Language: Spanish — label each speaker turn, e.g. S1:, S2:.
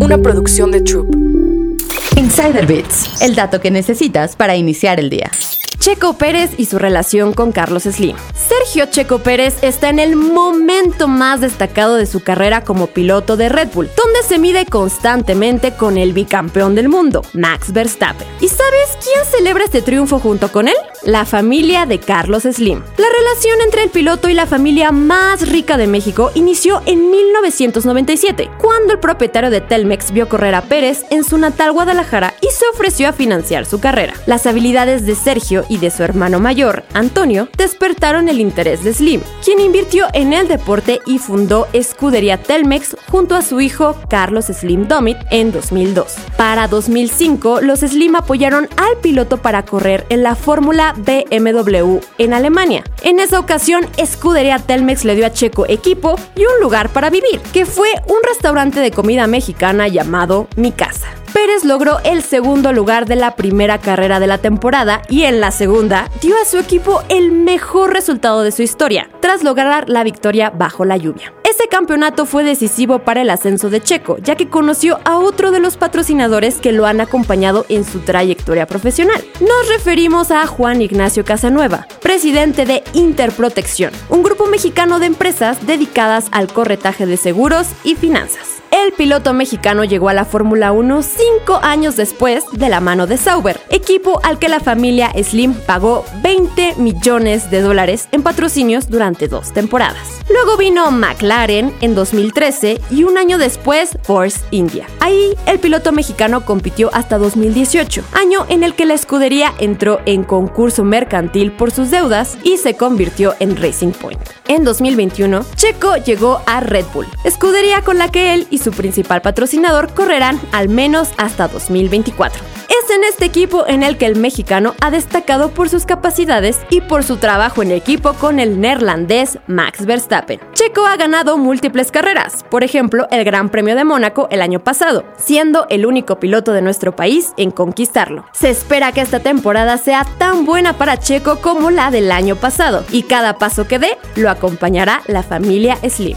S1: Una producción de Troop.
S2: Insider Bits, el dato que necesitas para iniciar el día.
S3: Checo Pérez y su relación con Carlos Slim. Sergio Checo Pérez está en el momento más destacado de su carrera como piloto de Red Bull, donde se mide constantemente con el bicampeón del mundo, Max Verstappen. ¿Y sabes quién celebra este triunfo junto con él? La familia de Carlos Slim. La relación entre el piloto y la familia más rica de México inició en 1997, cuando el propietario de Telmex vio correr a Pérez en su natal Guadalajara y se ofreció a financiar su carrera. Las habilidades de Sergio y de su hermano mayor, Antonio, despertaron el interés de Slim, quien invirtió en el deporte y fundó Escudería Telmex junto a su hijo Carlos Slim Domit en 2002. Para 2005, los Slim apoyaron al piloto para correr en la Fórmula BMW en Alemania. En esa ocasión, Escudería Telmex le dio a Checo equipo y un lugar para vivir, que fue un restaurante de comida mexicana llamado Mi Casa. Pérez logró el segundo lugar de la primera carrera de la temporada y en la segunda dio a su equipo el mejor resultado de su historia, tras lograr la victoria bajo la lluvia. Ese campeonato fue decisivo para el ascenso de Checo, ya que conoció a otro de los patrocinadores que lo han acompañado en su trayectoria profesional. Nos referimos a Juan Ignacio Casanueva, presidente de Interprotección, un grupo mexicano de empresas dedicadas al corretaje de seguros y finanzas. El piloto mexicano llegó a la Fórmula 1 cinco años después de la mano de Sauber, equipo al que la familia Slim pagó 20 millones de dólares en patrocinios durante dos temporadas. Luego vino McLaren en 2013 y un año después Force India. Ahí el piloto mexicano compitió hasta 2018, año en el que la escudería entró en concurso mercantil por sus deudas y se convirtió en Racing Point. En 2021, Checo llegó a Red Bull, escudería con la que él y su principal patrocinador correrán al menos hasta 2024. Es en este equipo en el que el mexicano ha destacado por sus capacidades y por su trabajo en equipo con el neerlandés Max Verstappen. Checo ha ganado múltiples carreras, por ejemplo el Gran Premio de Mónaco el año pasado, siendo el único piloto de nuestro país en conquistarlo. Se espera que esta temporada sea tan buena para Checo como la del año pasado, y cada paso que dé lo acompañará la familia Slim.